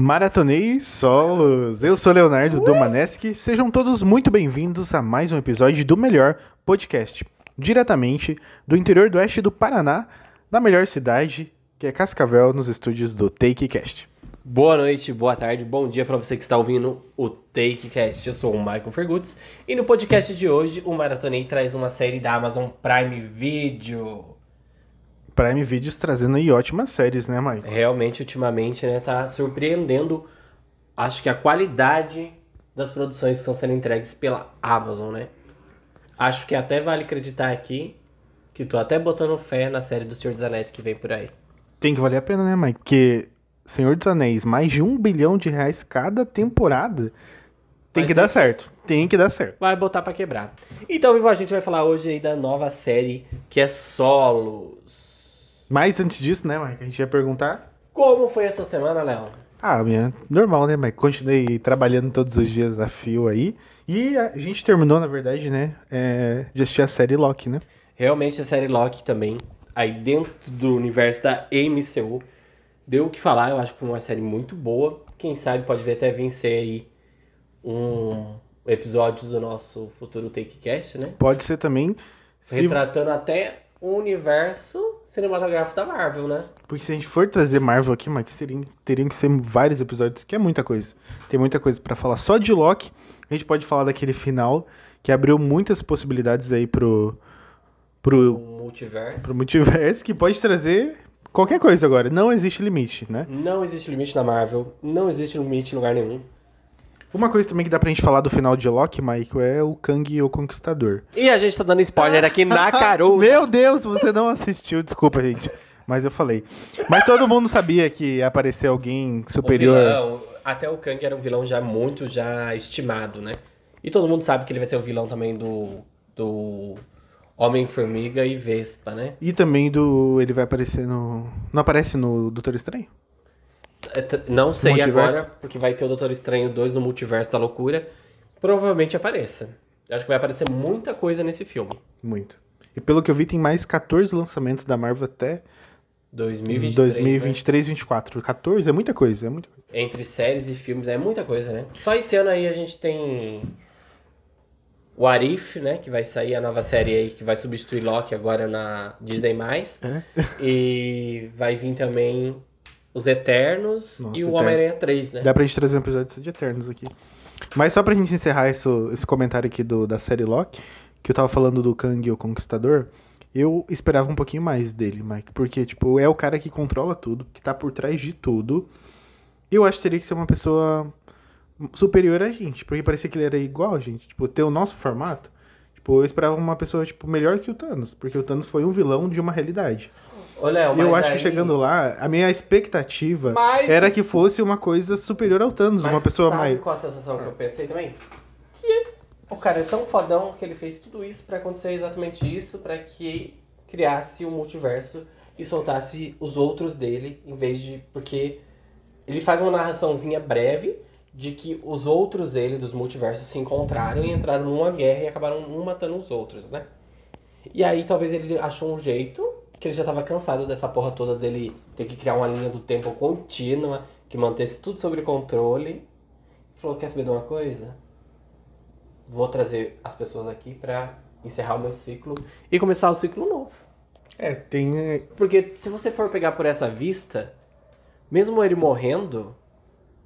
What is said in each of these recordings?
Maratonei solos. Eu sou Leonardo Domaneski. Sejam todos muito bem-vindos a mais um episódio do melhor podcast, diretamente do interior do oeste do Paraná, na melhor cidade, que é Cascavel, nos estúdios do TakeCast. Boa noite, boa tarde, bom dia para você que está ouvindo o TakeCast. Eu sou o Michael Fergutz e no podcast de hoje o Maratonei traz uma série da Amazon Prime Video. Prime Videos trazendo aí ótimas séries, né, Mike? Realmente, ultimamente, né, tá surpreendendo, acho que a qualidade das produções que estão sendo entregues pela Amazon, né? Acho que até vale acreditar aqui que tô até botando fé na série do Senhor dos Anéis que vem por aí. Tem que valer a pena, né, Mike? Porque Senhor dos Anéis, mais de um bilhão de reais cada temporada, tem Vai que ter dar certo. Tem que dar certo. Vai botar pra quebrar. Então, Vivo, a gente vai falar hoje aí da nova série que é Solos. Mas antes disso, né, Mike? A gente ia perguntar. Como foi a sua semana, Léo? Ah, minha, normal, né, Mike? Continuei trabalhando todos os dias a fio aí. E a gente terminou, na verdade, né, é, de assistir a série Loki, né? Realmente a série Loki também, aí dentro do universo da MCU, deu o que falar. Eu acho que foi uma série muito boa. Quem sabe pode ver até vencer aí um episódio do nosso futuro TakeCast, né? Pode ser também. Se, Retratando até o universo cinematográfico da Marvel, né? porque se a gente for trazer Marvel aqui, Mike, seriam, teriam que ser vários episódios, que é muita coisa. Tem muita coisa pra falar. Só de Loki, a gente pode falar daquele final que abriu muitas possibilidades aí pro, O pro, multiverso. pro multiverso, que pode trazer qualquer coisa agora. Não existe limite, né? Não existe limite na Marvel, não existe limite em lugar nenhum. Uma coisa também que dá pra gente falar do final de Loki, Michael, é o Kang o Conquistador. E a gente tá dando spoiler aqui na Carol. Meu Deus, você não assistiu, desculpa, gente. Mas eu falei. Mas todo mundo sabia que ia aparecer alguém superior. O vilão, até o Kang era um vilão já muito já estimado, né? E todo mundo sabe que ele vai ser o vilão também do, do Homem-Formiga e Vespa, né? E também do. Ele vai aparecer no. Não aparece no Doutor Estranho? É Não sei Multiverso? agora, porque vai ter o Doutor Estranho 2 no Multiverso da Loucura. Provavelmente apareça. Eu acho que vai aparecer muita coisa nesse filme. Muito. E pelo que eu vi, tem mais 14 lançamentos da Marvel até 2023. 2023, 2024. 14 é muita coisa, é muita coisa. né? Entre séries e filmes, é muita coisa, né? Só esse ano aí a gente tem o Arif, né? Que vai sair a nova série aí que vai substituir Loki agora na Disney+. É? E vai vir também os Eternos Nossa, e o. Homem-Aranha 3, né? Dá pra gente trazer um episódio só de Eternos aqui. Mas só pra gente encerrar esse, esse comentário aqui do, da série Loki, que eu tava falando do Kang o Conquistador, eu esperava um pouquinho mais dele, Mike. Porque, tipo, é o cara que controla tudo, que tá por trás de tudo. E eu acho que teria que ser uma pessoa superior a gente, porque parecia que ele era igual gente. Tipo, ter o nosso formato. Tipo, eu esperava uma pessoa, tipo, melhor que o Thanos, porque o Thanos foi um vilão de uma realidade. Ô, Léo, eu acho que aí- chegando lá, a minha expectativa Mas- era que fosse uma coisa superior ao Thanos, Mas uma pessoa sabe mais. qual a sensação que eu pensei também? Que o cara é tão fodão que ele fez tudo isso pra acontecer exatamente isso, pra que criasse o multiverso e soltasse os outros dele, em vez de. Porque ele faz uma narraçãozinha breve de que os outros dele dos multiversos se encontraram e entraram numa guerra e acabaram um matando os outros, né? E aí talvez ele achou um jeito, que ele já tava cansado dessa porra toda dele ter que criar uma linha do tempo contínua, que mantesse tudo sob controle. Falou, quer saber de uma coisa? Vou trazer as pessoas aqui pra encerrar o meu ciclo e começar o ciclo novo. É, tem. é, Porque se você for pegar por essa vista, mesmo ele morrendo,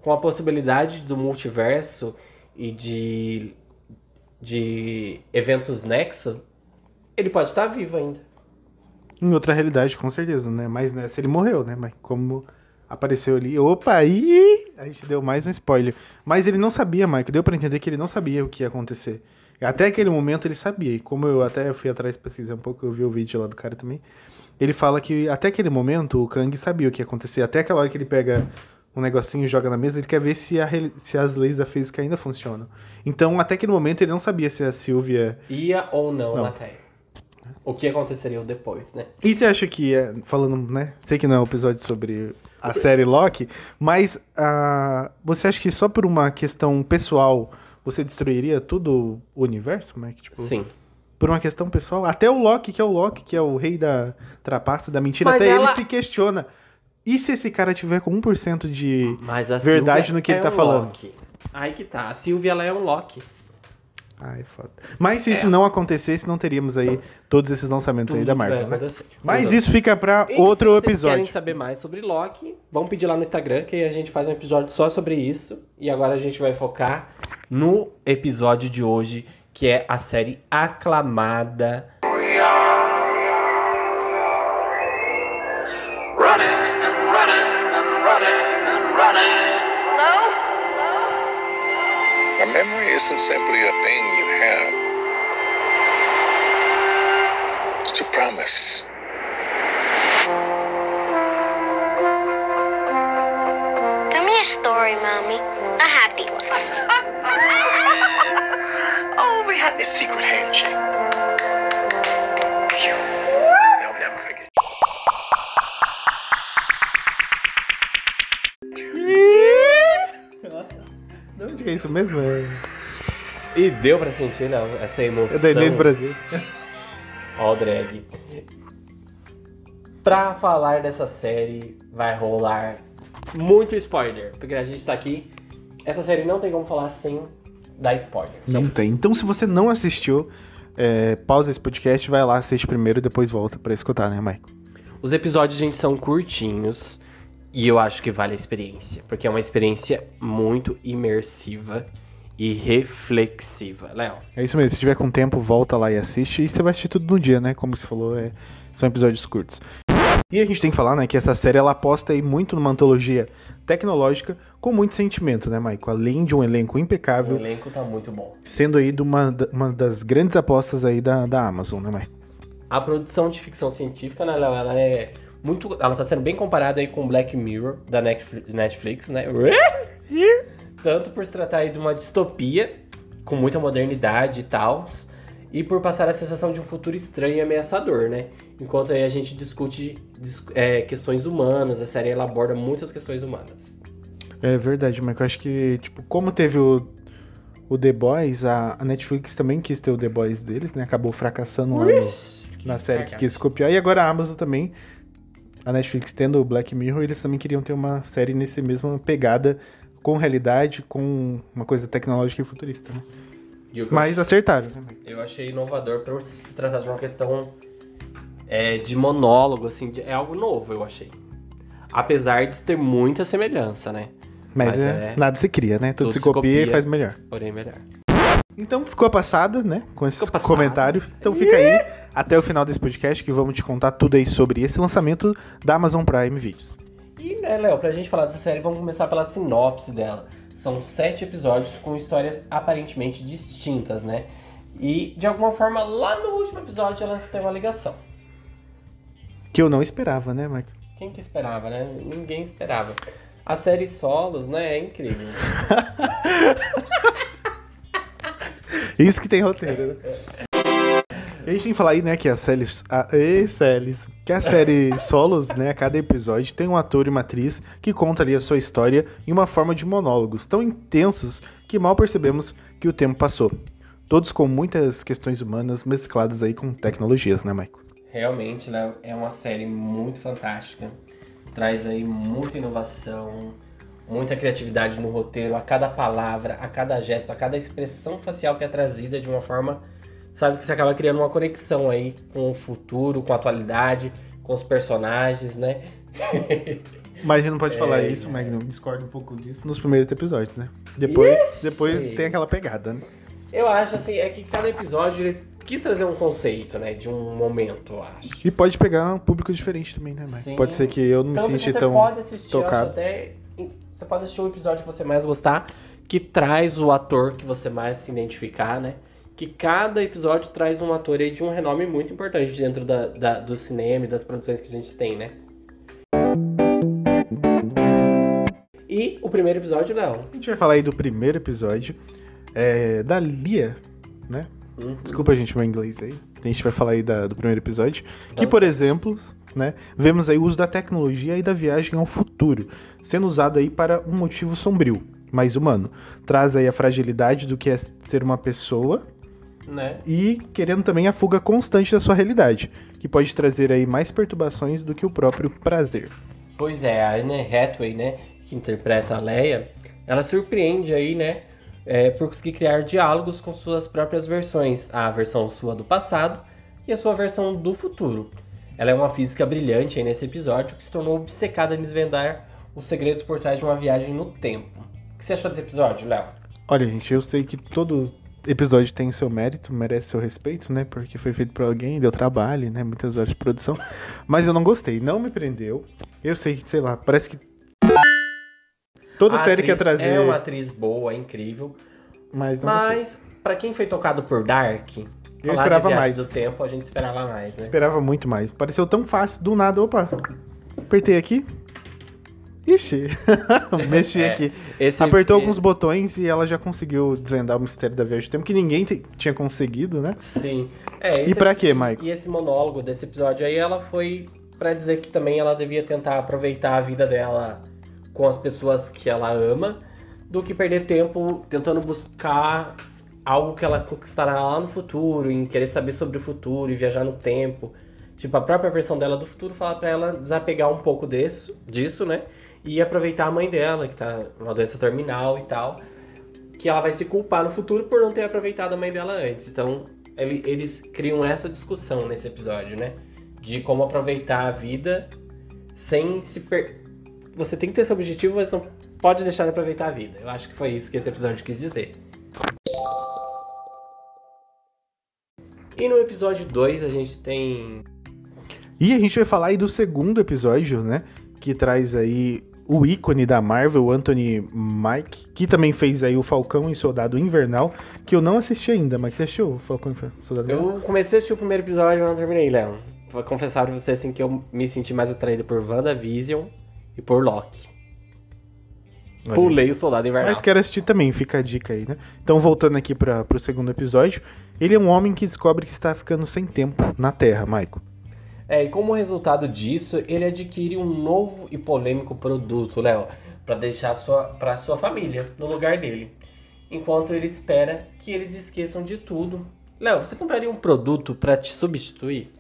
com a possibilidade do multiverso e de, de eventos nexo, ele pode estar vivo ainda. Em outra realidade, com certeza, né? Mas nessa ele morreu, né? Mas como apareceu ali. Opa, aí! A gente deu mais um spoiler. Mas ele não sabia, Mike. Deu pra entender que ele não sabia o que ia acontecer. Até aquele momento ele sabia. E como eu até fui atrás pesquisar um pouco, eu vi o vídeo lá do cara também. Ele fala que até aquele momento o Kang sabia o que ia acontecer. Até aquela hora que ele pega um negocinho e joga na mesa, ele quer ver se, a se as leis da física ainda funcionam. Então, até aquele momento, ele não sabia se a Sylvia. Ia ou não, Não. na Terra. O que aconteceria depois, né? E você acha que, é, falando, né? Sei que não é um episódio sobre a série Loki, mas ah, você acha que só por uma questão pessoal você destruiria todo o universo, Mike? Tipo, Sim. Por uma questão pessoal. Até o Loki, que é o Loki, que é o rei da trapaça, da mentira, Mas até ela- ele se questiona. E se esse cara tiver com 1% de. Verdade no que ele é tá um falando. Loki. Aí que tá. A Sylvia, ela é um Loki. Ai, foda. Mas se isso não acontecesse, não teríamos aí todos esses lançamentos aí da Marvel. né? Mas isso fica pra E outro se vocês episódio. querem saber mais sobre Loki, vão pedir lá no Instagram que a gente faz um episódio só sobre isso. E agora a gente vai focar no episódio de hoje, que é a série aclamada. running and running and running and running. A memory isn't simply a thing Promise. Tell me a story, Mommy. A happy one. Oh, we had this secret handshake. They'll never forget. De onde que é isso mesmo? É, E deu pra sentir, Léo, essa emoção. é da Inês Brasil. Ó, o drag. Pra falar dessa série, vai rolar muito spoiler. Porque a gente tá aqui. Essa série não tem como falar sem dar spoiler. Não tem. Então, se você não assistiu, é, pausa esse podcast, vai lá, assiste primeiro e depois volta pra escutar, né, Maico? Os episódios, gente, são curtinhos. E eu acho que vale a experiência. Porque é uma experiência muito imersiva e reflexiva. Léo. É isso mesmo. Se tiver com tempo, volta lá e assiste. E você vai assistir tudo no dia, né? Como você falou, é, são episódios curtos. E a gente tem que falar, né, que essa série ela aposta aí muito numa antologia tecnológica com muito sentimento, né, Maico? Além de um elenco O impecável, elenco tá muito bom. sendo aí de uma, uma das grandes apostas aí da, da Amazon, né, Maico? A produção de ficção científica, né, Léo, ela é muito. Ela tá sendo bem comparada aí com Black Mirror da Netflix, né? Tanto por se tratar aí de uma distopia com muita modernidade e tal, e por passar a sensação de um futuro estranho e ameaçador, né? Enquanto aí a gente discute dis- é, questões humanas, a série ela aborda muitas questões humanas. É verdade, Maico. Eu acho que, tipo, como teve o, o The Boys, a, a Netflix também quis ter o The Boys deles, né? Acabou fracassando lá no, na série que quis copiar. E agora a Amazon também, a Netflix tendo o Black Mirror, eles também queriam ter uma série nesse mesma pegada, com realidade, com uma coisa tecnológica e futurista, né? E Mas acertaram, né? Eu achei inovador por se tratar de uma questão é, de monólogo, assim, de- é algo novo, eu achei. Apesar de ter muita semelhança, né? Mas, Mas é, é- nada se cria, né? Tudo, tudo se se copia, e copia. faz melhor. Porém, melhor. Então ficou passada, né? Com esse comentário. Então fica aí até o final desse podcast que vamos te contar tudo aí sobre esse lançamento da Amazon Prime Videos. E, né, Léo, pra gente falar dessa série, vamos começar pela sinopse dela. São sete episódios com histórias aparentemente distintas, né? E, de alguma forma, lá no último episódio, elas têm uma ligação. Que eu não esperava, né, Mike? Quem que esperava, né? Ninguém esperava. A série Solos, né, é incrível. Isso que tem roteiro, né? E a gente tem que falar aí, né, que a série. A, ei, Celis. Que a série Solos, né, a cada episódio tem um ator e uma atriz que conta ali a sua história em uma forma de monólogos tão intensos que mal percebemos que o tempo passou. Todos com muitas questões humanas mescladas aí com tecnologias, né, Maico? Realmente, Léo, é uma série muito fantástica. Traz aí muita inovação, muita criatividade no roteiro, a cada palavra, a cada gesto, a cada expressão facial que é trazida de uma forma, sabe, que você acaba criando uma conexão aí com o futuro, com a atualidade, com os personagens, né? Mas a gente não pode falar É, isso, Magno. Discordo um pouco disso nos primeiros episódios, né? Depois, Ixi. depois tem aquela pegada, né? Eu acho assim, é que cada episódio ele quis trazer um conceito, né, de um momento, eu acho. E pode pegar um público diferente também, né? Sim. Pode ser que eu não me Tanto que senti tão pode assistir, tocado. até. Você pode assistir o episódio que você mais gostar, que traz o ator que você mais se identificar, né? Que cada episódio traz um ator aí de um renome muito importante dentro da, da- do cinema e das produções que a gente tem, né? E o primeiro episódio, Léo. A gente vai falar aí do primeiro episódio é, da Lia, né? Uhum. Desculpa, gente, meu inglês aí. A gente vai falar aí da- do primeiro episódio. Que, por exemplo, né, vemos aí o uso da tecnologia e da viagem ao futuro, sendo usado aí para um motivo sombrio, mais humano. Traz aí a fragilidade do que é ser uma pessoa Né? e querendo também a fuga constante da sua realidade, que pode trazer aí mais perturbações do que o próprio prazer. Pois é, a Anne Hathaway, né, que interpreta a Leia, ela surpreende aí, né, é, por conseguir criar diálogos com suas próprias versões, a versão sua do passado e a sua versão do futuro. Ela é uma física brilhante aí nesse episódio que se tornou obcecada em desvendar os segredos por trás de uma viagem no tempo. O que você achou desse episódio, Léo? Olha, gente, eu sei que todo episódio tem seu mérito, merece seu respeito, né? Porque foi feito por alguém, deu trabalho, né? Muitas horas de produção. Mas eu não gostei, não me prendeu. Eu sei, sei lá, parece que. Toda A série quer atriz trazer. É uma atriz boa, é incrível. Mas não. Mas, pra quem foi tocado por Dark, de esperava mais. do tempo, a gente esperava mais, né? Esperava muito mais. Pareceu tão fácil, do nada. Opa, apertei aqui. Ixi, mexi É, aqui. Esse, Apertou e- alguns botões e ela já conseguiu desvendar o mistério da viagem do tempo, que ninguém tinha conseguido, né? Sim. É, E aqui- quê, Michael? E esse monólogo desse episódio aí, ela foi pra dizer que também ela devia tentar aproveitar a vida dela com as pessoas que ela ama, do que perder tempo tentando buscar algo que ela conquistará lá no futuro, em querer saber sobre o futuro e viajar no tempo. Tipo, a própria versão dela do futuro fala pra ela desapegar um pouco disso, disso, né? E aproveitar a mãe dela, que tá numa doença terminal e tal. Que ela vai se culpar no futuro por não ter aproveitado a mãe dela antes. Então, ele- eles criam essa discussão nesse episódio, né? De como aproveitar a vida sem se per... Você tem que ter esse objetivo, mas não pode deixar de aproveitar a vida. Eu acho que foi isso que esse episódio quis dizer. E no episódio 2 a gente tem E a gente vai falar aí do segundo episódio, né? Que traz aí o ícone da Marvel, o Anthony Mike, que também fez aí o Falcão e Soldado Invernal, que eu não assisti ainda, mas você assistiu o Falcão e Soldado Invernal? Eu comecei a assistir o primeiro episódio e não terminei, Léo. Vou confessar pra você assim que eu me senti mais atraído por WandaVision e por Loki. Olha. Pulei o Soldado Invernal. Mas quero assistir também, fica a dica aí, né? Então, voltando aqui para pro segundo episódio, ele é um homem que descobre que está ficando sem tempo na Terra, Maico. É, e como resultado disso, ele adquire um novo e polêmico produto, Léo, pra deixar sua, pra sua família no lugar dele. Enquanto ele espera que eles esqueçam de tudo. Léo, você compraria um produto pra te substituir?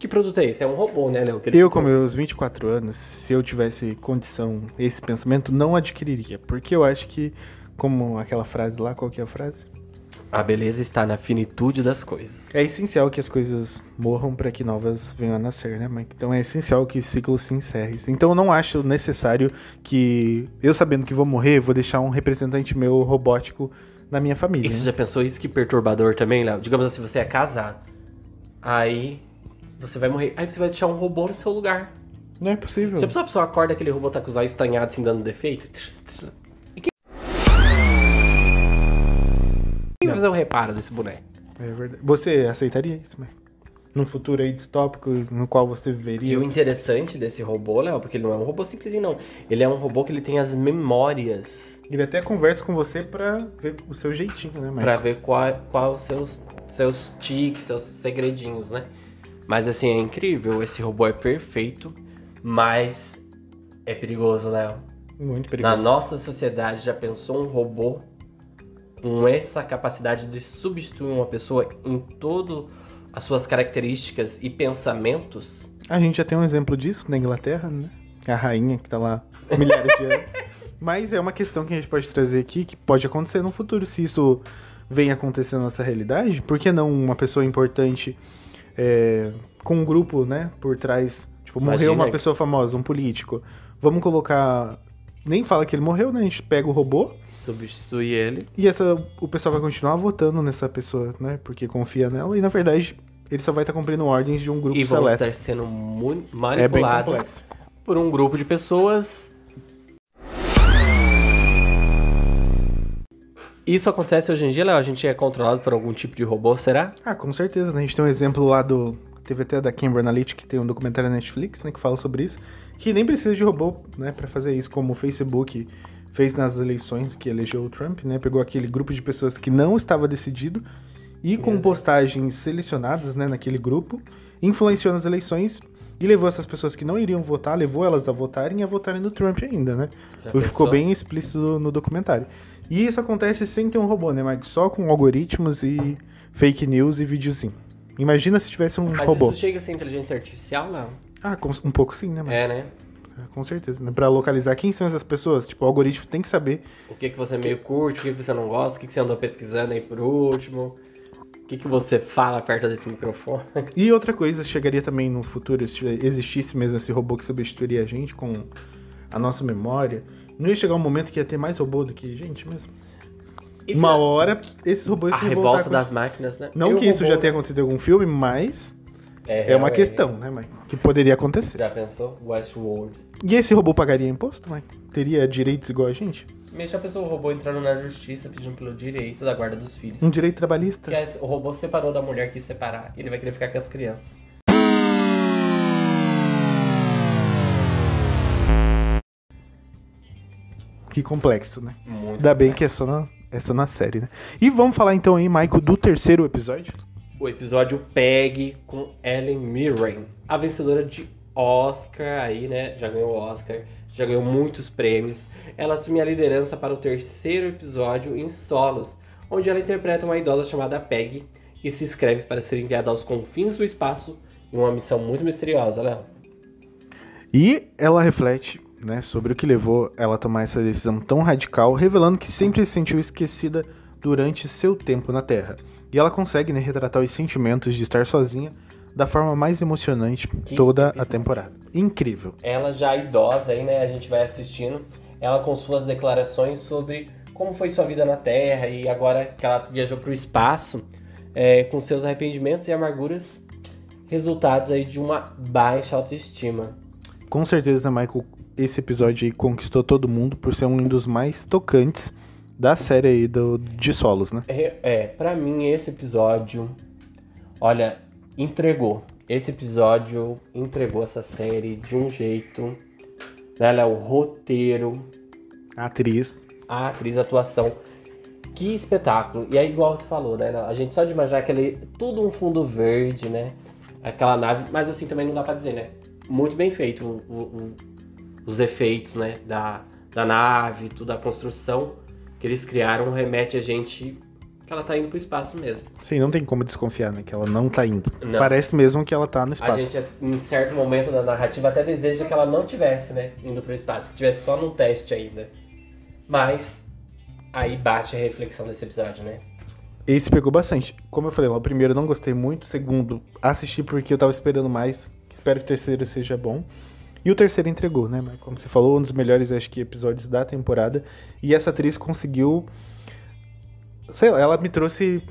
Que produto é esse? É um robô, né, Léo? Eu, com meus 24 anos, se eu tivesse condição, esse pensamento, não adquiriria. Porque eu acho que, como aquela frase lá, qual que é a frase? A beleza está na finitude das coisas. É essencial que as coisas morram para que novas venham a nascer, né, Mike? Então é essencial que ciclos se encerrem. Então eu não acho necessário que eu sabendo que vou morrer, vou deixar um representante meu robótico na minha família. E você né? já pensou isso que perturbador também, Léo? Digamos assim, você é casado. Aí você vai morrer. Aí você vai deixar um robô no seu lugar. Não é possível. Já pensou a pessoa acorda aquele robô tá com os olhos estanhados assim dando defeito? Fazer o reparo desse boneco? É verdade. Você aceitaria isso, Mike? Num futuro aí distópico no qual você E viveria? o interessante desse robô, Léo, porque ele não é um robô simplesinho, não. Ele é um robô que ele tem as memórias Ele até conversa com você pra ver o seu jeitinho, né, Mike? pra ver qual, qual os seus, seus tiques, seus segredinhos, né? Mas assim, é incrível. Esse robô é perfeito, mas é perigoso, Léo. Muito Na perigoso. nossa sociedade, já pensou um robô com essa capacidade de substituir uma pessoa em todo as suas características e pensamentos? A gente já tem um exemplo disso na Inglaterra, né? A rainha que tá lá milhares de anos. Mas é uma questão que a gente pode trazer aqui que pode acontecer no futuro. Se isso vem acontecer na nossa realidade, por que não uma pessoa importante é, com um grupo, né, por trás? Tipo, morreu Imagina uma que- pessoa famosa, um político. Vamos colocar. Nem fala que ele morreu, né? A gente pega o robô Substituir ele. e essa, o pessoal vai continuar votando nessa pessoa, né? Porque confia nela. E na verdade, ele só vai estar cumprindo ordens de um grupo E vão seleto. estar sendo É manipulados complexo. por um grupo de pessoas. Isso acontece hoje em dia, Léo? A gente é controlado por algum tipo de robô, será? Ah, com certeza, né? A gente tem um exemplo lá do. Teve até da Cambridge Analytica, que tem um documentário na Netflix, né? Que fala sobre isso. Que nem precisa de robô, né? Pra fazer isso, como o Facebook fez nas eleições que elegeu o Trump, né? Pegou aquele grupo de pessoas que não estava decidido e com postagens selecionadas, né? Naquele grupo, influenciou nas eleições e levou essas pessoas que não iriam votar, levou elas a votarem e a votarem no Trump ainda, né? Já Ficou bem explícito no, documentário. E isso acontece sem ter um robô, né, Mike? Só com algoritmos e fake news e videozinho. Imagina se tivesse um Mas robô. isso chega a ser inteligência artificial, não? Ah, um pouco sim, né, Mike? É, né? Com certeza. Né? Pra localizar quem são essas pessoas. Tipo, o algoritmo tem que saber. O que, que você meio curte, o que, que você não gosta, o que, que você andou pesquisando aí por último. O que, que você fala perto desse microfone. E outra coisa, chegaria também no futuro, se existisse mesmo esse robô que substituiria a gente com a nossa memória. Não ia chegar um momento que ia ter mais robô do que gente mesmo. Isso Uma é hora, esses robôs a revolta com das isso. máquinas, né? Não Eu que isso robô- já tenha acontecido em algum filme, mas é uma real, questão, né, Mike? Que poderia acontecer. Já pensou? Westworld. E esse robô pagaria imposto, Mike? Teria direitos igual a gente? Mas já pensou o robô entrando na justiça pedindo pelo direito da guarda dos filhos? Um direito trabalhista? Que é- o robô separou da mulher que separar. Ele vai querer ficar com as crianças. Que complexo, né? Muito Ainda bem que é só, na, é só na série, né? E vamos falar então aí, Michael, do terceiro episódio. o episódio Peg com Ellen Mirren, a vencedora de Oscar aí, né? Já ganhou Oscar, já ganhou muitos prêmios. Ela assume a liderança para o terceiro episódio em solos, onde ela interpreta uma idosa chamada Peg e se inscreve para ser enviada aos confins do espaço em uma missão muito misteriosa, Léo. E ela reflete, né, sobre o que levou ela a tomar essa decisão tão radical, revelando que sempre se sentiu esquecida durante seu tempo na Terra. E ela consegue, né, retratar os sentimentos de estar sozinha da forma mais emocionante Que toda a temporada. Incrível. Ela já idosa aí, né? A gente vai assistindo. Ela com suas declarações sobre como foi sua vida na Terra e agora que ela viajou para o espaço, é, com seus arrependimentos e amarguras, resultados aí de uma baixa autoestima. Com certeza, né, Michael, esse episódio aí conquistou todo mundo por ser um dos mais tocantes da série aí do, de solos, né? É, é para mim esse episódio, olha, entregou. Esse episódio entregou essa série de um jeito. Né, Léo? o roteiro, A atriz. a atriz, a atuação. Que espetáculo. E é igual você falou, né? A gente só de imaginar aquele. Tudo um fundo verde, né? Aquela nave. Mas assim também não dá pra dizer, né? Muito bem feito o- o- os efeitos, né? Da, da nave, toda a construção que eles criaram remete a gente que ela tá indo pro espaço mesmo. Sim, não tem como desconfiar, né? Que ela não tá indo. Não. Parece mesmo que ela tá no A espaço. gente, em certo momento da narrativa, até deseja que ela não tivesse, né? Indo pro espaço, que tivesse só num teste ainda. Mas aí bate a reflexão desse episódio, né? Esse pegou bastante. Como eu falei lá, o primeiro não gostei muito. O segundo, assisti porque eu tava esperando mais. Espero que o terceiro seja bom. E o terceiro entregou, né? Como você falou, um dos melhores, acho que, episódios da temporada. E essa atriz conseguiu. Sei lá, ela me trouxe.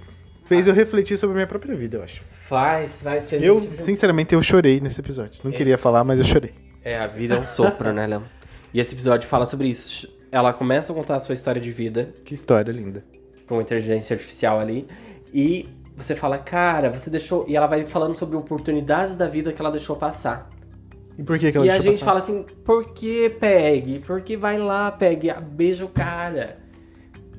Fez eu refletir sobre a minha própria vida, eu acho. Faz, vai, fez Eu, sinceramente, eu chorei nesse episódio. Não queria falar, mas eu chorei. É, a vida é um sopro, né, Léo? E esse episódio fala sobre isso. Ela começa a contar a sua história de vida Que história linda. com uma inteligência artificial ali. E você fala, cara, você deixou. E ela vai falando sobre oportunidades da vida que ela deixou passar. E por que, que ela E a deixou gente passar? fala assim, por que Peg? Por que vai lá, Peg? Beija o cara.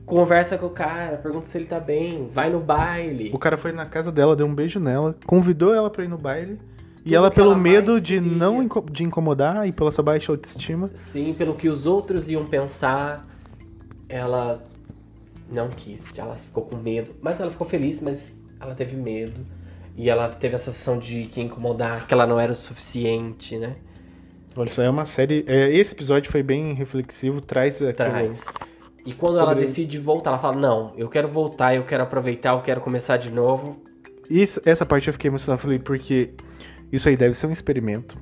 Conversa com o cara, pergunta se ele tá bem, vai no baile. O cara foi na casa dela, deu um beijo nela, convidou ela pra ir no baile. E Tudo ela, que pelo ela medo de queria. não inco- de incomodar e pela sua baixa autoestima, Sim, pelo que os outros iam pensar, ela não quis, ela ficou com medo. Mas ela ficou feliz, mas ela teve medo. E ela teve a sensação de que incomodar, que ela não era o suficiente, né? Olha, isso é uma série. é, esse episódio foi bem reflexivo, traz aquilo. Traz. E quando ela Sobre- decide voltar, ela fala: Não, eu quero voltar, eu quero aproveitar, eu quero começar de novo. Isso, essa parte eu fiquei emocionado, falei, porque isso aí deve ser um experimento.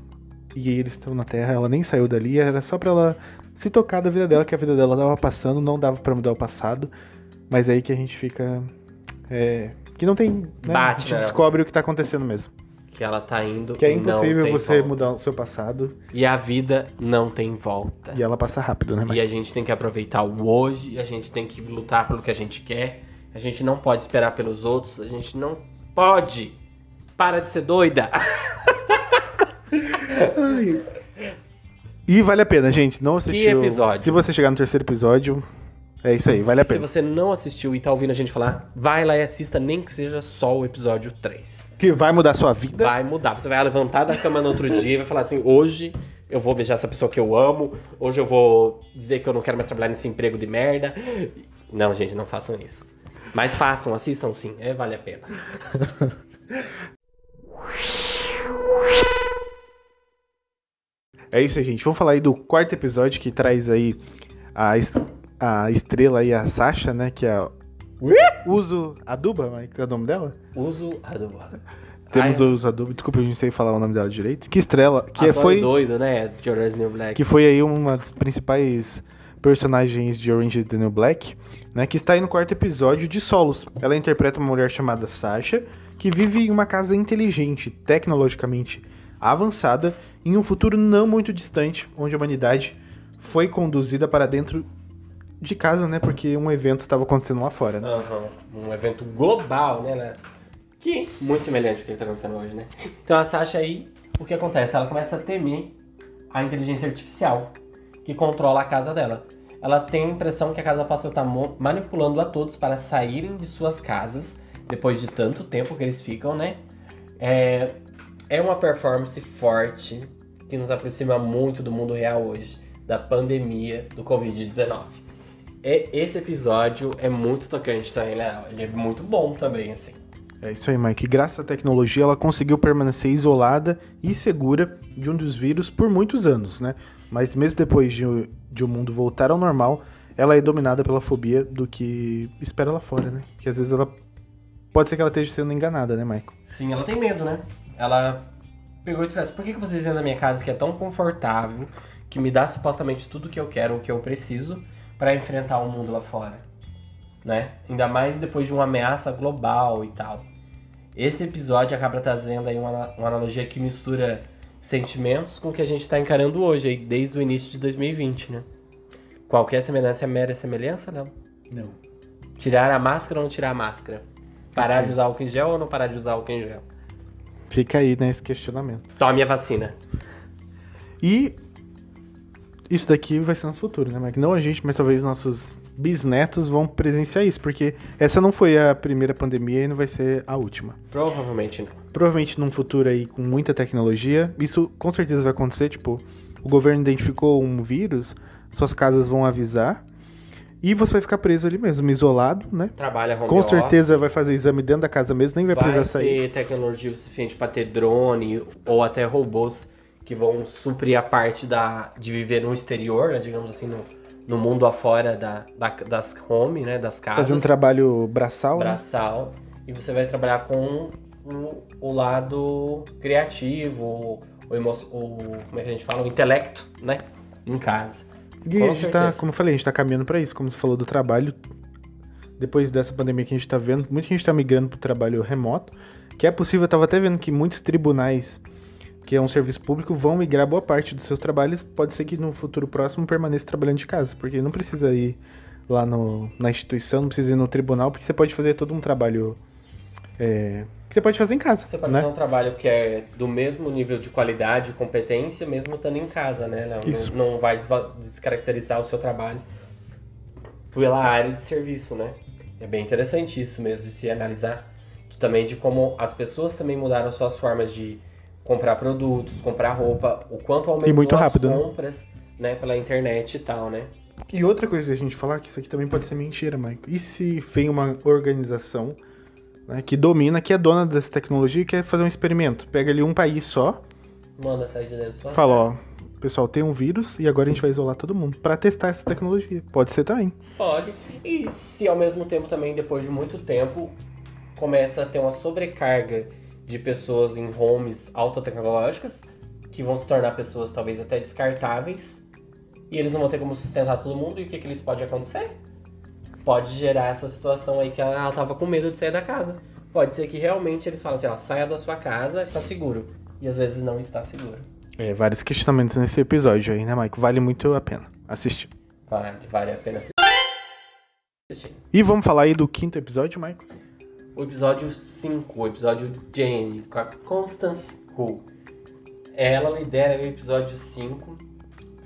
E eles estão na Terra, ela nem saiu dali, era só pra ela se tocar da vida dela, que a vida dela tava passando, não dava pra mudar o passado. Mas é aí que a gente fica. é, que não tem. Né? Bate, a gente né? descobre o que tá acontecendo mesmo. Que ela tá indo. Que é impossível você volta. mudar o seu passado E a vida não tem volta. e ela passa rápido, né? E a gente tem que aproveitar o hoje, a gente tem que lutar pelo que a gente quer. A gente não pode esperar pelos outros, a gente não pode. Para de ser doida. E vale a pena, gente. Não assistiu. episódio? Se você chegar no terceiro episódio, é isso aí, vale a Se pena. você não assistiu e tá ouvindo a gente falar, vai lá e assista, nem que seja só o episódio 3. Que vai mudar a sua vida. Vai mudar. Você vai levantar da cama no outro dia e vai falar assim: hoje eu vou beijar essa pessoa que eu amo, hoje eu vou dizer que eu não quero mais trabalhar nesse emprego de merda. Não, gente, não façam isso. Mas façam, assistam sim, é, vale a pena. É isso aí, gente. Vamos falar aí do quarto episódio que traz aí a, a estrela aí, a Sasha, né? Que é Uso Aduba, Mike, que é o nome dela? Uso a do Temos Ai, o Uso Aduba, desculpa, eu não sei falar o nome dela direito. Que estrela, que foi, doido, né? De Orange New Black. que foi aí uma das principais personagens de Orange the New Black, né? Que está aí no quarto episódio de Solos. Ela interpreta uma mulher chamada Sasha, que vive em uma casa inteligente, tecnologicamente avançada, em um futuro não muito distante, onde a humanidade foi conduzida para dentro de casa, né? Porque um evento estava acontecendo lá fora, né? Aham, Um evento global, né? né? Que muito semelhante ao que está acontecendo hoje, né? Então a Sasha aí, o que acontece? Ela começa a temer a inteligência artificial que controla a casa dela. Ela tem a impressão que a casa possa estar manipulando a todos para saírem de suas casas depois de tanto tempo que eles ficam, né? É, é uma performance forte que nos aproxima muito do mundo real hoje, da pandemia do Covid-19. E- Esse episódio é muito tocante também, né? Ele é muito bom também, assim. É isso aí, Mike. Graças à tecnologia, ela conseguiu permanecer isolada e segura de um dos vírus por muitos anos, né? Mas mesmo depois de, o- de o mundo voltar ao normal, ela é dominada pela fobia do que espera lá fora, né? Que às vezes ela. Pode ser que ela esteja sendo enganada, né, Michael? Sim, ela tem medo, né? Ela pegou e expressa, por que, que vocês vêm na minha casa que é tão confortável, que me dá supostamente tudo que eu quero, o que eu preciso, para enfrentar o mundo lá fora? Né? Ainda mais depois de uma ameaça global e tal. Esse episódio acaba trazendo aí uma, uma analogia que mistura sentimentos com o que a gente está encarando hoje, aí, desde o início de 2020, né? Qualquer semelhança é mera semelhança, não? Não. Tirar a máscara ou não tirar a máscara? Parar de usar álcool em gel ou não parar de usar álcool em gel? Fica aí, né, esse questionamento. Tome a vacina. E isso daqui vai ser nosso futuro, né, Mike? Não a gente, mas talvez nossos bisnetos vão presenciar isso, porque essa não foi a primeira pandemia e não vai ser a última. Provavelmente não. provavelmente num futuro aí com muita tecnologia, isso com certeza vai acontecer, tipo, o governo identificou um vírus, suas casas vão avisar e você vai ficar preso ali mesmo, isolado, né? Trabalha home Com office, certeza vai fazer exame dentro da casa mesmo, nem vai, vai precisar sair. ter tecnologia suficiente para ter drone ou até robôs que vão suprir a parte da, de viver no exterior, né, digamos assim, no, no mundo afora da, da- das home, né, das casas. Fazendo trabalho braçal, né? braçal e você vai trabalhar com o, o lado criativo, o, emo, o como é que a gente fala, o intelecto, né, em casa. E Com a gente tá, como eu falei, a gente tá caminhando pra isso, como você falou do trabalho. Depois dessa pandemia que a gente tá vendo, muita gente tá migrando pro trabalho remoto, que é possível, eu tava até vendo que muitos tribunais, que é um serviço público, vão migrar boa parte dos seus trabalhos. Pode ser que no futuro próximo permaneça trabalhando de casa, porque não precisa ir lá no, na instituição, não precisa ir no tribunal, porque você pode fazer todo um trabalho é, que você pode fazer em casa, Você pode né? fazer um trabalho que é do mesmo nível de qualidade e competência, mesmo estando em casa, né? Não, Isso. não, não vai descaracterizar o seu trabalho pela área de serviço, né? É bem interessante isso mesmo, de se analisar. Também de como as pessoas também mudaram suas formas de comprar produtos, comprar roupa, o quanto aumentou E muito rápido, as né? compras, né? Pela internet e tal, né? E outra coisa que a gente falar, que isso aqui também pode ser mentira, Michael. E se vem uma organização né, que domina, que é dona dessa tecnologia e quer fazer um experimento? Pega ali um país só, Manda sair de dentro sua fala, ó, pessoal, tem um vírus e agora a gente vai isolar todo mundo pra testar essa tecnologia. Pode ser também. Pode. E se ao mesmo tempo também, depois de muito tempo, começa a ter uma sobrecarga de pessoas em homes autotecnológicas, que vão se tornar pessoas talvez até descartáveis, e eles não vão ter como sustentar todo mundo, e o que, que eles pode acontecer? Pode gerar essa situação aí que ela, ela tava com medo de sair da casa. Pode ser que realmente eles falam assim, ó, saia da sua casa, tá seguro. E às vezes não está seguro. É, vários questionamentos nesse episódio aí, né, Michael? Vale muito a pena assistir. Vale, vale a pena assistir. E vamos falar aí do quinto episódio, Michael? O episódio 5, o episódio Jane, com a Constance Hu. Ela lidera o episódio 5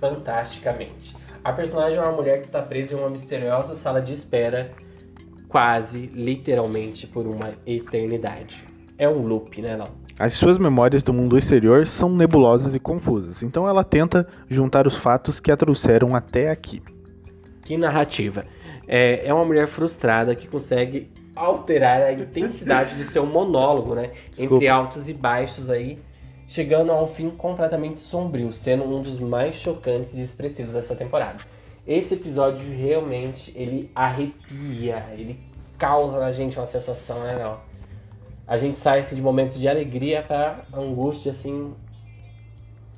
fantasticamente. A personagem é uma mulher que está presa em uma misteriosa sala de espera, quase, literalmente, por uma eternidade. É um loop, né, não? As suas memórias do mundo exterior são nebulosas e confusas, então ela tenta juntar os fatos que a trouxeram até aqui. Que narrativa. É, é uma mulher frustrada que consegue alterar a intensidade do seu monólogo, né? Desculpa. Entre altos e baixos aí, chegando a um fim completamente sombrio, sendo um dos mais chocantes e expressivos dessa temporada. Esse episódio realmente ele arrepia, ele causa na gente uma sensação, né, Léo? A gente sai assim, de momentos de alegria pra angústia, assim.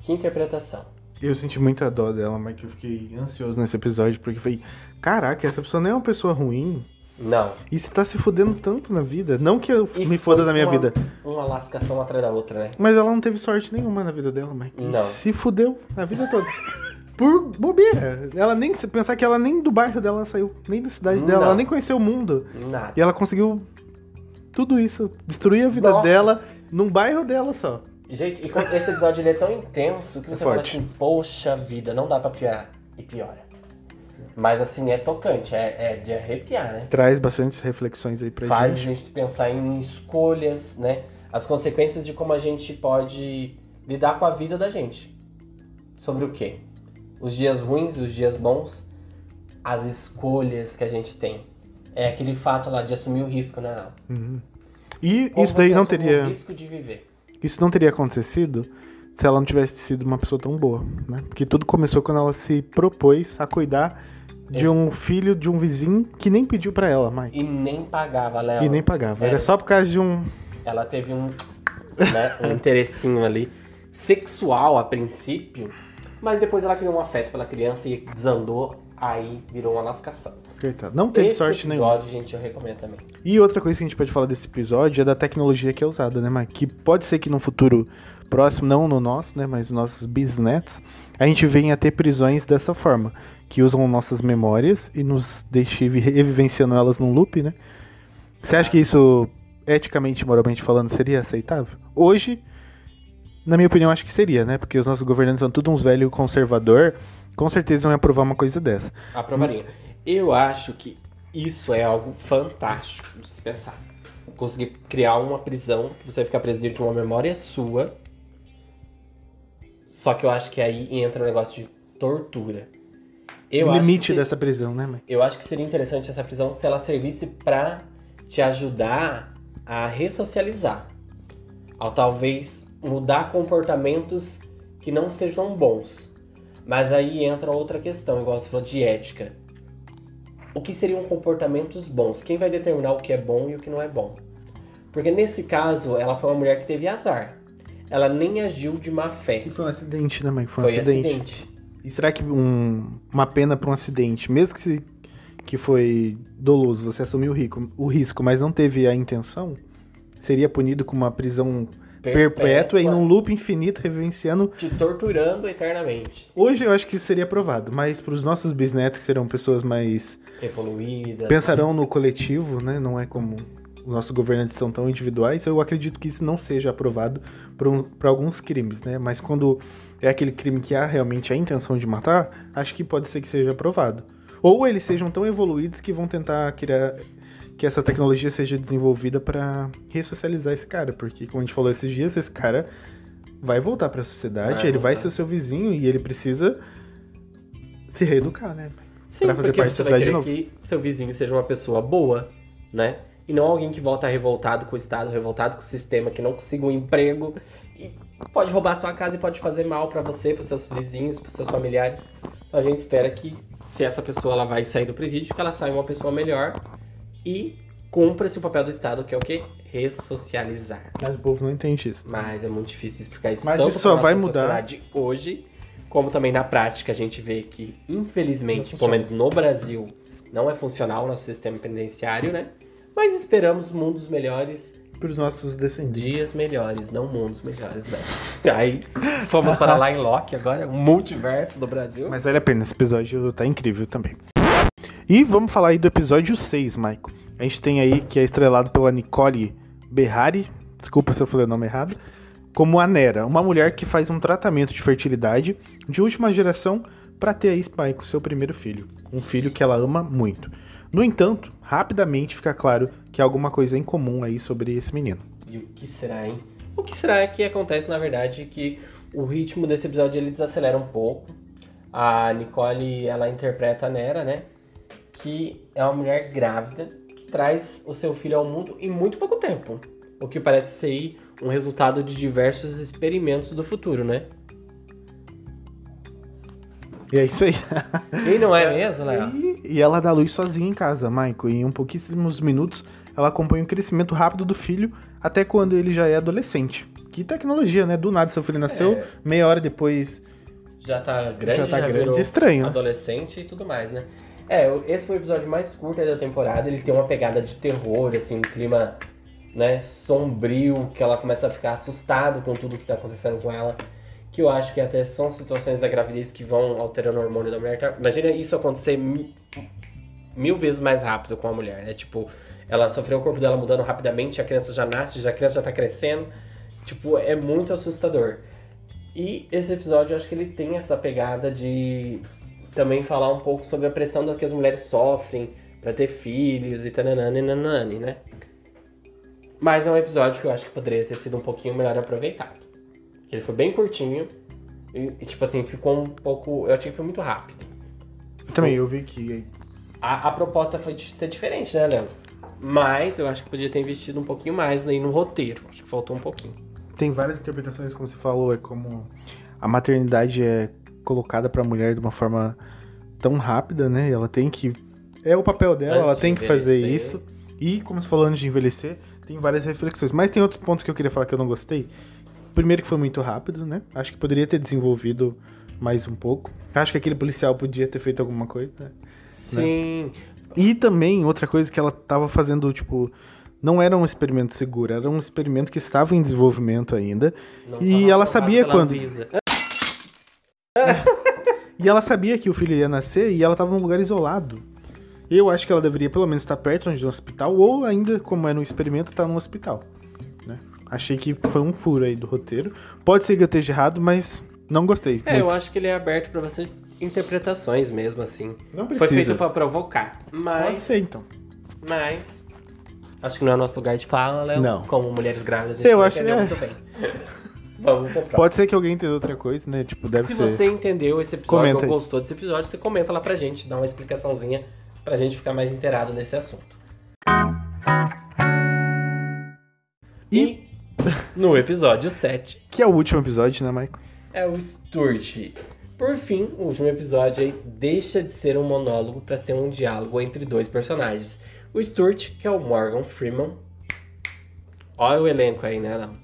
Que interpretação. Eu senti muita dó dela, mas que eu fiquei ansioso nesse episódio, porque foi. Caraca, essa pessoa não é uma pessoa ruim. Não. E você tá se fudendo tanto na vida. Não que eu E me foda na minha uma- vida. Uma lascação atrás da outra, né? Mas ela não teve sorte nenhuma na vida dela, Mike. Não. Se fudeu a vida toda. Por bobeira. Ela nem. Pensar que ela nem do bairro dela saiu, nem da cidade dela, Não. ela nem conheceu o mundo. Nada. E ela conseguiu tudo isso, destruir a vida Nossa. dela num bairro dela só. Gente, e esse episódio ele é tão intenso que você fala Forte. assim, poxa vida, não dá pra piorar. E piora. Mas assim, é tocante, é, é de arrepiar, né? Traz bastante reflexões aí pra Faz a gente. gente pensar em escolhas, né? As consequências de como a gente pode lidar com a vida da gente. Sobre o quê? Os dias ruins, os dias bons, as escolhas que a gente tem. É aquele fato lá de assumir o risco, né? E Como isso daí não teria. o risco de viver. Isso não teria acontecido se ela não tivesse sido uma pessoa tão boa, né? Porque tudo começou quando ela se propôs a cuidar de um filho de um vizinho que nem pediu pra ela, Mike. E nem pagava, Léo. E nem pagava. Era É. só por causa de um. Ela teve um, né, um interessinho ali sexual a princípio, mas depois ela criou um afeto pela criança e desandou, aí virou uma lascação. Coitado. Não teve Esse sorte nenhuma. episódio, gente, eu recomendo também. E outra coisa que a gente pode falar desse episódio é da tecnologia que é usada, né, Mike? Que pode ser que num futuro próximo, não no nosso, né, mas nos nossos bisnetos, a gente venha a ter prisões dessa forma, que usam nossas memórias e nos deixe vi- revivenciando elas num loop, né? Você acha que isso, eticamente, moralmente falando, seria aceitável? Hoje, na minha opinião, acho que seria, né? Porque os nossos governantes são tudo uns velho conservador, com certeza iam aprovar uma coisa dessa. Aprovaria. Eu acho que isso é algo fantástico de se pensar. Conseguir criar uma prisão que você vai ficar preso de uma memória sua. Só que eu acho que aí entra o negócio de tortura. Eu o limite dessa prisão, né, Mike? Eu acho que seria interessante essa prisão se ela servisse pra te ajudar a ressocializar. Ao talvez mudar comportamentos que não sejam bons. Mas aí entra outra questão, igual você falou de ética. O que seriam comportamentos bons? Quem vai determinar o que é bom e o que não é bom? Porque nesse caso, ela foi uma mulher que teve azar. Ela nem agiu de má fé. E foi um acidente, né, Mike? Foi um Foi acidente. acidente. E será que um- uma pena por um acidente, mesmo que, se- que foi doloso, você assumiu o, rico- o risco, mas não teve a intenção, seria punido com uma prisão perpétua, em um loop infinito, revivenciando. Te torturando eternamente. Hoje eu acho que isso seria aprovado, mas para os nossos bisnetos, que serão pessoas mais. Evoluída. pensarão no coletivo, né? Não é como os nossos governantes são tão individuais, eu acredito que isso não seja aprovado para alguns crimes, né? Mas quando é aquele crime que há realmente a intenção de matar, acho que pode ser que seja aprovado. Ou eles sejam tão evoluídos que vão tentar criar que essa tecnologia seja desenvolvida para ressocializar esse cara, porque como a gente falou esses dias, esse cara vai voltar para a sociedade, Vai ele vai voltar. ser o seu vizinho e ele precisa se reeducar, né? Sim, pra fazer parte da vai sociedade de novo. que seu vizinho seja uma pessoa boa, né? E não alguém que volta revoltado com o Estado, revoltado com o sistema, que não consiga um emprego e pode roubar sua casa e pode fazer mal pra você, pros seus vizinhos, pros seus familiares. Então a gente espera que se essa pessoa ela vai sair do presídio, que ela saia uma pessoa melhor e cumpra-se o papel do Estado, que é o quê? Ressocializar. Mas o povo não entende isso. Mas é muito difícil explicar isso Mas isso só vai mudar. hoje, como também na prática a gente vê que, infelizmente, pelo menos no Brasil, não é funcional o nosso sistema penitenciário, né? Mas esperamos mundos melhores, Para os nossos descendentes. dias melhores, não mundos melhores, né? Aí, fomos para lá em Loki agora, um multiverso do Brasil. Mas vale a pena, esse episódio tá incrível também. E vamos falar aí do episódio 6, Maico. A gente tem aí que é estrelado pela Nicole Berrari, desculpa se eu falei o nome errado, como a Nera, uma mulher que faz um tratamento de fertilidade de última geração para ter aí, Maico, seu primeiro filho. Um filho que ela ama muito. No entanto, rapidamente fica claro que há alguma coisa em comum aí sobre esse menino. E o que será, hein? O que será que acontece, na verdade, que o ritmo desse episódio ele desacelera um pouco. A Nicole, ela interpreta a Nera, né? Que é uma mulher grávida que traz o seu filho ao mundo em muito pouco tempo. O que parece ser um resultado de diversos experimentos do futuro, né? E é isso aí. E não é mesmo, Léo? E, e ela dá luz sozinha em casa, Michael. E em um pouquíssimos minutos, ela acompanha o crescimento rápido do filho até quando ele já é adolescente. Que tecnologia, né? Do nada, seu filho nasceu, É. meia hora depois. Já tá grande, Já já, tá grande, virou estranho, né? adolescente e tudo mais, né? É, esse foi o episódio mais curto da temporada. Ele tem uma pegada de terror, assim, um clima, né, sombrio, que ela começa a ficar assustado com tudo que tá acontecendo com ela. Que eu acho que até são situações da gravidez que vão alterando o hormônio da mulher. Tá? Imagina isso acontecer mi- mil vezes mais rápido com a mulher, né? Tipo, ela sofreu o corpo dela mudando rapidamente, a criança já nasce, já a criança já tá crescendo. Tipo, é muito assustador. E esse episódio, eu acho que ele tem essa pegada de também falar um pouco sobre a pressão da que as mulheres sofrem pra ter filhos e tananana e nanani, né? Mas é um episódio que eu acho que poderia ter sido um pouquinho melhor aproveitado. Ele foi bem curtinho e, tipo assim, ficou um pouco... Eu achei que foi muito rápido. Eu também, eu vi que. A, a proposta foi de ser diferente, né, Leandro? Mas eu acho que podia ter investido um pouquinho mais aí no roteiro. Acho que faltou um pouquinho. Tem várias interpretações, como você falou, é como a maternidade é colocada pra mulher de uma forma tão rápida, né? Ela tem que. É o papel dela, Antes ela de tem que fazer isso. E, como você falou, antes de envelhecer, tem várias reflexões. Mas tem outros pontos que eu queria falar que eu não gostei. Primeiro que foi muito rápido, né? Acho que poderia ter desenvolvido mais um pouco. Acho que aquele policial podia ter feito alguma coisa. né? Sim. E também, outra coisa que ela tava fazendo, tipo, não era um experimento seguro, era um experimento que estava em desenvolvimento ainda. Não E ela sabia quando. E ela sabia que o filho ia nascer e ela tava num lugar isolado. Eu acho que ela deveria pelo menos estar perto de um hospital, ou ainda, como era um experimento, estar num hospital. Achei que foi um furo aí do roteiro. Pode ser que eu esteja errado, mas não gostei. É, eu muito. acho que ele é aberto pra bastante interpretações mesmo, assim. Não Foi precisa. feito pra provocar. Mas. Pode ser, então. Mas. Acho que não é nosso lugar de fala, Léo. Não. Como mulheres grávidas, a gente Eu acho- entendeu é. muito bem. Vamos pro próximo. Pode ser que alguém entenda outra coisa, né? Tipo, deve Se ser. você entendeu esse episódio Comenta ou gostou desse episódio, você comenta lá pra gente, dá uma explicaçãozinha pra gente ficar mais inteirado nesse assunto. E no episódio 7 Que é o último episódio, né, Michael? é o Sturt. Por fim, o último episódio aí deixa de ser um monólogo para ser um diálogo entre dois personagens. O Sturt, que é o Morgan Freeman. Olha o elenco aí, né, Léo?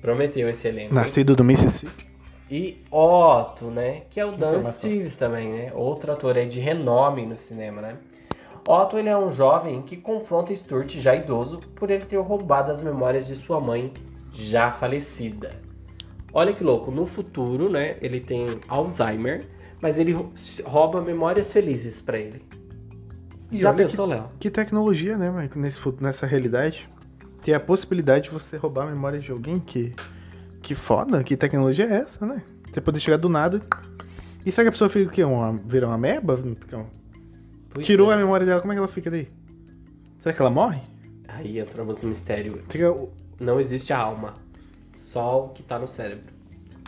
Prometeu esse elenco. hein? Nascido do Mississippi. E Otto, né? Que é o Dan informação. Stevens também, né? Outro ator aí de renome no cinema, né? Otto, ele é um jovem que confronta Sturt, já idoso, por ele ter roubado as memórias de sua mãe, já falecida. Olha que louco, no futuro, né? Ele tem Alzheimer, mas ele rou- rouba memórias felizes pra ele. E já pensou, Léo? que tecnologia, né, Michael? Nesse, nessa realidade. Ter a possibilidade de você roubar a memória de alguém que. Que foda, que tecnologia é essa, né? Você poder chegar do nada. E será que a pessoa fica o quê? Uma, vira uma meba? Fica um- Pois Tirou é. a memória dela, como é que ela fica daí? Será que ela morre? Aí entramos no mistério. Fica, Não existe a alma, só o que tá no cérebro.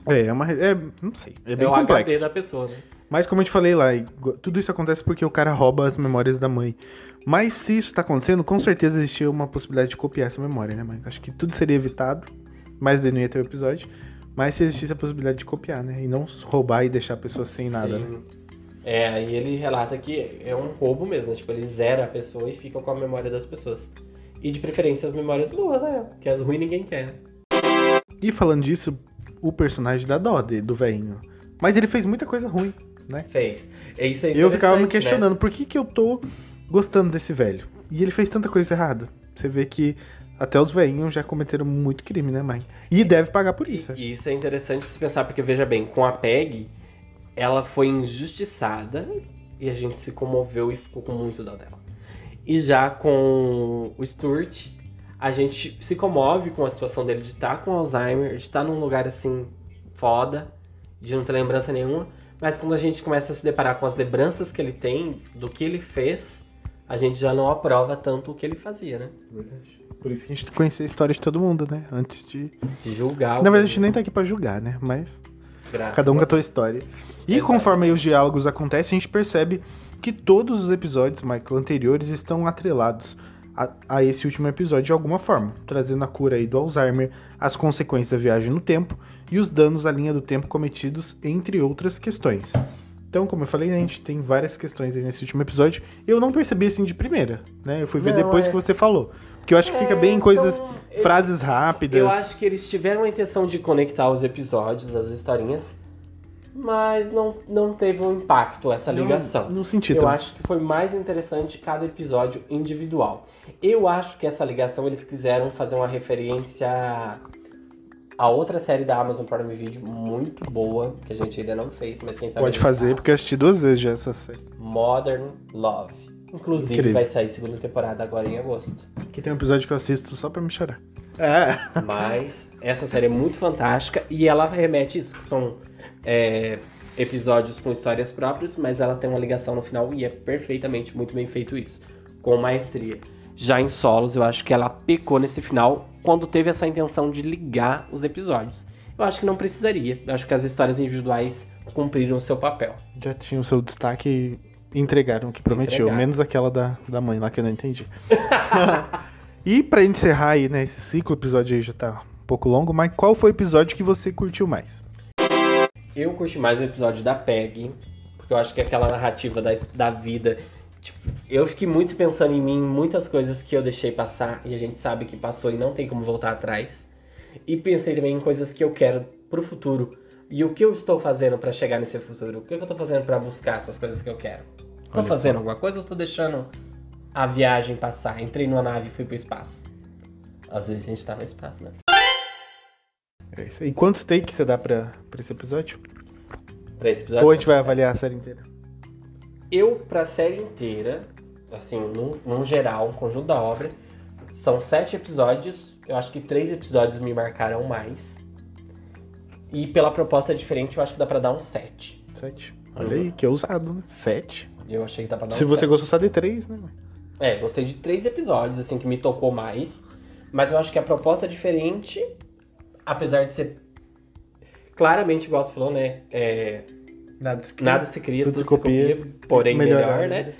é, é uma. É, não sei. É bem é o HD complexo. da pessoa, né? Mas como eu te falei lá, tudo isso acontece porque o cara rouba as memórias da mãe. Mas se isso tá acontecendo, com certeza existia uma possibilidade de copiar essa memória, né, mãe? Acho que tudo seria evitado, mas daí não ia ter o episódio. Mas se existisse a possibilidade de copiar, né? E não roubar e deixar a pessoa sem nada, né? É, aí ele relata que é um roubo mesmo, né? tipo, ele zera a pessoa e fica com a memória das pessoas. E de preferência as memórias boas, né? Que as ruins ninguém quer. né? E falando disso, o personagem da dó de- do velhinho. Mas ele fez muita coisa ruim, né? Fez. É isso aí. Eu ficava me né? questionando por que, que eu tô gostando desse velho. E ele fez tanta coisa errada. Você vê que até os velhinhos já cometeram muito crime, né, mãe? E deve pagar por isso. acho. E, e isso é interessante se pensar, porque veja bem, com a Peg, ela foi injustiçada e a gente se comoveu e ficou com muito dó dela. E já com o Sturt, a gente se comove com a situação dele de estar com Alzheimer, de estar num lugar assim foda, de não ter lembrança nenhuma. Mas quando a gente começa a se deparar com as lembranças que ele tem do que ele fez, a gente já não aprova tanto o que ele fazia, né? Por isso que a gente tem que conhecer a história de todo mundo, né? Antes de. De julgar. Na verdade, a gente nem tá aqui pra julgar, né? Mas Graças cada um com a tua história. E Exato. conforme aí os diálogos acontecem, a gente percebe que todos os episódios, Michael, anteriores estão atrelados a, a esse último episódio de alguma forma, trazendo a cura aí do Alzheimer, as consequências da viagem no tempo e os danos à linha do tempo cometidos, entre outras questões. Então, como eu falei, né, a gente tem várias questões aí nesse último episódio. Eu não percebi assim de primeira, né? Eu fui ver Não, depois é. que você falou. Porque eu acho que fica É, bem em coisas, são- frases rápidas. Eu acho que eles tiveram a intenção de conectar os episódios, as historinhas, mas não, não teve um impacto essa Não- ligação. Não senti Eu também. acho que foi mais interessante cada episódio individual. Eu acho que essa ligação eles quiseram fazer uma referência a outra série da Amazon Prime Video muito boa, que a gente ainda não fez, mas quem sabe Pode fazer, faça. porque eu assisti duas vezes já essa série. Modern Love. Inclusive Incrível. vai sair segunda temporada agora em agosto. Que tem um episódio que eu assisto só pra me chorar. É. Mas essa série é muito fantástica e ela remete isso, que são é, episódios com histórias próprias, mas ela tem uma ligação no final e é perfeitamente muito bem feito isso, com maestria. Já em solos, eu acho que ela pecou nesse final quando teve essa intenção de ligar os episódios. Eu acho que não precisaria. Eu acho que as histórias individuais cumpriram o seu papel. Já tinha o seu destaque entregaram o que prometiu. Entregaram. Menos aquela da, da mãe lá que eu não entendi. e pra encerrar aí, né, esse ciclo, o episódio aí já tá um pouco longo, mas qual foi o episódio que você curtiu mais? Eu curti mais o episódio da Peg, porque eu acho que aquela narrativa da, da vida. Tipo, eu fiquei muito pensando em mim, muitas coisas que eu deixei passar e a gente sabe que passou e não tem como voltar atrás. E pensei também em coisas que eu quero pro futuro. E o que eu estou fazendo pra chegar nesse futuro? O que eu tô fazendo pra buscar essas coisas que eu quero? Olha fazendo alguma coisa ou tô deixando a viagem passar? Entrei numa nave e fui pro espaço. Às vezes a gente tá no espaço, né? É isso aí. Quantos takes você dá pra esse episódio? Pra esse episódio. Ou a gente vai essa avaliar a série inteira? Eu, pra série inteira, assim, num, num geral, um conjunto da obra, são sete episódios. Eu acho que três episódios me marcaram mais. E pela proposta diferente, eu acho que dá pra dar um sete. Sete. Olha aí, que ousado, né? Sete. Eu achei que dá pra dar Se um você sete. gostou só de três, né? É, gostei de três episódios, assim, que me tocou mais. Mas eu acho que a proposta é diferente, apesar de ser claramente, igual você falou, né? É, Nada se nada se cria, Tudo tudo, se se copia, copia, porém melhorar, melhor, né?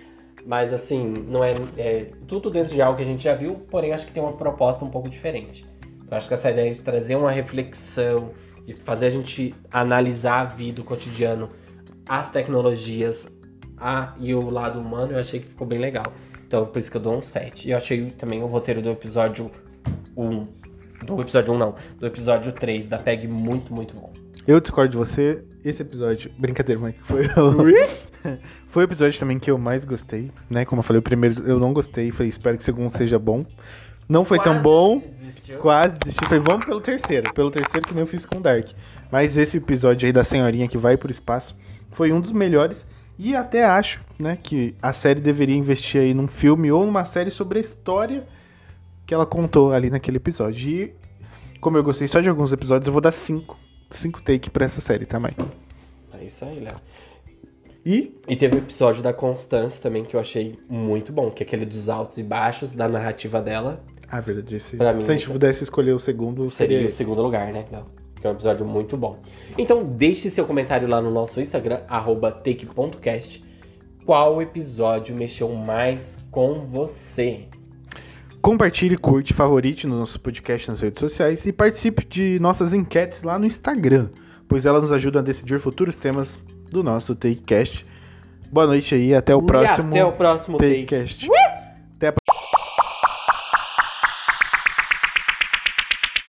Mas assim, não é, é tudo dentro de algo que a gente já viu, porém acho que tem uma proposta um pouco diferente. Eu acho que essa ideia de trazer uma reflexão, de fazer a gente analisar a vida, o cotidiano, as tecnologias a, e o lado humano, eu achei que ficou bem legal. Então, por isso que eu dou um 7. E eu achei também o roteiro do episódio 1. Do episódio 1, não. Do episódio 3 da PEG muito, muito bom. Eu discordo de você. Esse episódio. Brincadeira, Mike. Foi o... foi o episódio também que eu mais gostei, né? Como eu falei, o primeiro eu não gostei. Falei, espero que o segundo seja bom. Não foi tão Quase bom. desistiu. Quase desisti. Falei, vamos pelo terceiro. Pelo terceiro que nem eu fiz com o Dark. Mas esse episódio aí da senhorinha que vai pro espaço foi um dos melhores. E até acho, né, que a série deveria investir aí num filme ou numa série sobre a história que ela contou ali naquele episódio. E como eu gostei só de alguns episódios, eu vou dar cinco. Cinco take pra essa série, tá, Mike? É isso aí, Léo. E E teve o episódio da Constância também que eu achei muito bom, que é aquele dos altos e baixos da narrativa dela. A verdade, se Pra mim, se a gente então- pudesse escolher o segundo, Seria seria o segundo lugar, né? Não, que é um episódio muito bom. Então deixe seu comentário lá no nosso Instagram, take.cast. Qual episódio mexeu mais com você? Compartilhe, curte, favorite no nosso podcast nas redes sociais e participe de nossas enquetes lá no Instagram, pois elas nos ajudam a decidir futuros temas do nosso TakeCast. Boa noite aí, até o E próximo até o próximo take. TakeCast.